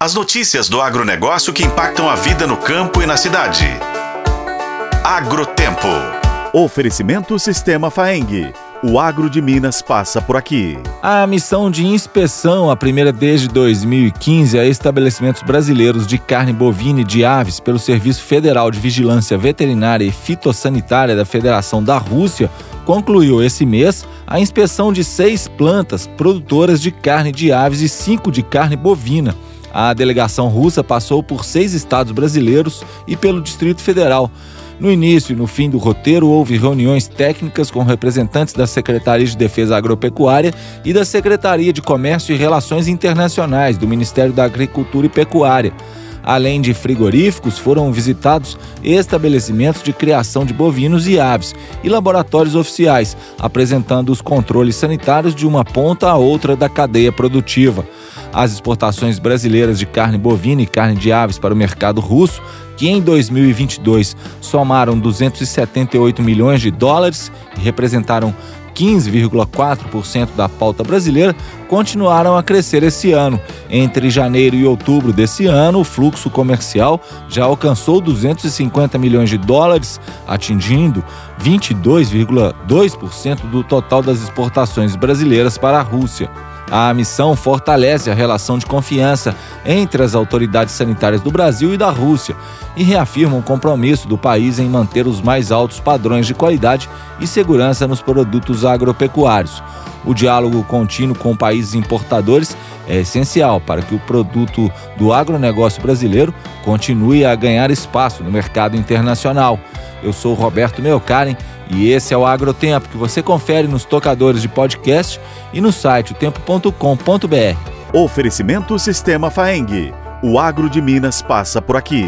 As notícias do agronegócio que impactam a vida no campo e na cidade. Agrotempo. Oferecimento Sistema Faeng. O agro de Minas passa por aqui. A missão de inspeção, a primeira desde 2015, a estabelecimentos brasileiros de carne bovina e de aves pelo Serviço Federal de Vigilância Veterinária e Fitossanitária da Federação da Rússia, concluiu esse mês a inspeção de seis plantas produtoras de carne de aves e cinco de carne bovina. A delegação russa passou por seis estados brasileiros e pelo Distrito Federal. No início e no fim do roteiro, houve reuniões técnicas com representantes da Secretaria de Defesa Agropecuária e da Secretaria de Comércio e Relações Internacionais do Ministério da Agricultura e Pecuária. Além de frigoríficos, foram visitados estabelecimentos de criação de bovinos e aves e laboratórios oficiais, apresentando os controles sanitários de uma ponta a outra da cadeia produtiva. As exportações brasileiras de carne bovina e carne de aves para o mercado russo, que em 2022 somaram 278 milhões de dólares e representaram 15,4% da pauta brasileira, continuaram a crescer esse ano. Entre janeiro e outubro desse ano, o fluxo comercial já alcançou 250 milhões de dólares, atingindo 22,2% do total das exportações brasileiras para a Rússia. A missão fortalece a relação de confiança entre as autoridades sanitárias do Brasil e da Rússia e reafirma o compromisso do país em manter os mais altos padrões de qualidade e segurança nos produtos agropecuários. O diálogo contínuo com países importadores é essencial para que o produto do agronegócio brasileiro continue a ganhar espaço no mercado internacional. Eu sou Roberto Meocaren e esse é o Agrotempo que você confere nos tocadores de podcast e no site otempo.com.br. Oferecimento Sistema Faeng. O agro de Minas passa por aqui.